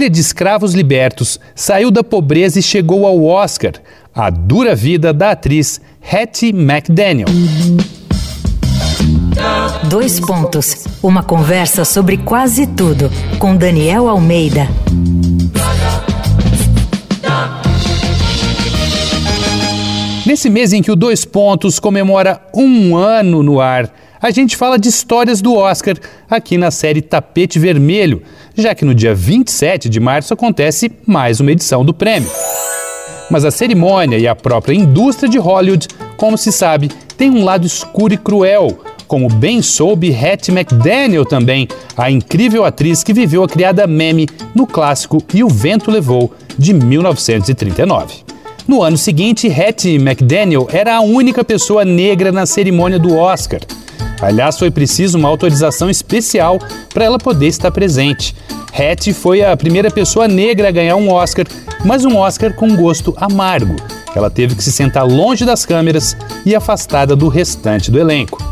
Filha de escravos libertos, saiu da pobreza e chegou ao Oscar. A dura vida da atriz Hattie McDaniel. Dois pontos. Uma conversa sobre quase tudo com Daniel Almeida. Nesse mês em que o Dois Pontos comemora um ano no ar, a gente fala de histórias do Oscar aqui na série Tapete Vermelho, já que no dia 27 de março acontece mais uma edição do prêmio. Mas a cerimônia e a própria indústria de Hollywood, como se sabe, tem um lado escuro e cruel, como bem soube Hattie McDaniel também, a incrível atriz que viveu a criada meme no clássico E o Vento Levou, de 1939. No ano seguinte, Hattie McDaniel era a única pessoa negra na cerimônia do Oscar. Aliás, foi preciso uma autorização especial para ela poder estar presente. Hattie foi a primeira pessoa negra a ganhar um Oscar, mas um Oscar com gosto amargo. Ela teve que se sentar longe das câmeras e afastada do restante do elenco.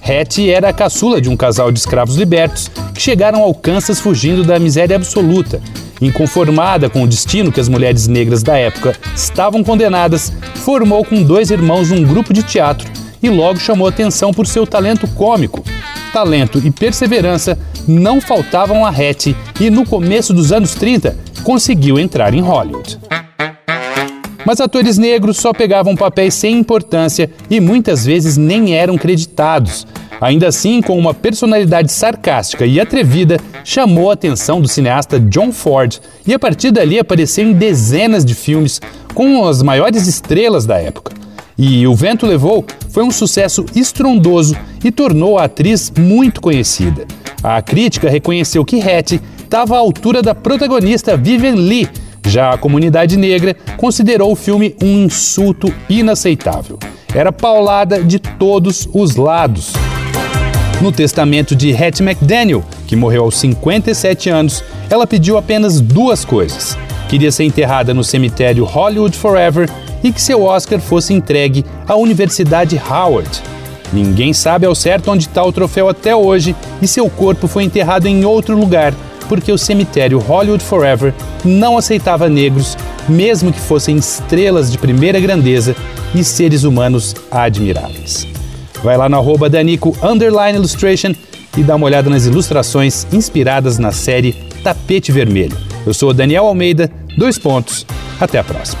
Hattie era a caçula de um casal de escravos libertos que chegaram ao Kansas fugindo da miséria absoluta. Inconformada com o destino que as mulheres negras da época estavam condenadas, formou com dois irmãos um grupo de teatro e logo chamou atenção por seu talento cômico. Talento e perseverança não faltavam a Hattie e no começo dos anos 30 conseguiu entrar em Hollywood. Mas atores negros só pegavam papéis sem importância e muitas vezes nem eram creditados. Ainda assim, com uma personalidade sarcástica e atrevida, chamou a atenção do cineasta John Ford e a partir dali apareceu em dezenas de filmes com as maiores estrelas da época. E O Vento Levou foi um sucesso estrondoso e tornou a atriz muito conhecida. A crítica reconheceu que Hattie estava à altura da protagonista Vivian Lee, já a comunidade negra considerou o filme um insulto inaceitável. Era paulada de todos os lados. No testamento de Hattie McDaniel, que morreu aos 57 anos, ela pediu apenas duas coisas. Queria ser enterrada no cemitério Hollywood Forever e que seu Oscar fosse entregue à Universidade Howard. Ninguém sabe ao certo onde está o troféu até hoje e seu corpo foi enterrado em outro lugar, porque o cemitério Hollywood Forever não aceitava negros, mesmo que fossem estrelas de primeira grandeza e seres humanos admiráveis. Vai lá no arroba Danico Illustration e dá uma olhada nas ilustrações inspiradas na série Tapete Vermelho. Eu sou Daniel Almeida, dois pontos. Até a próxima.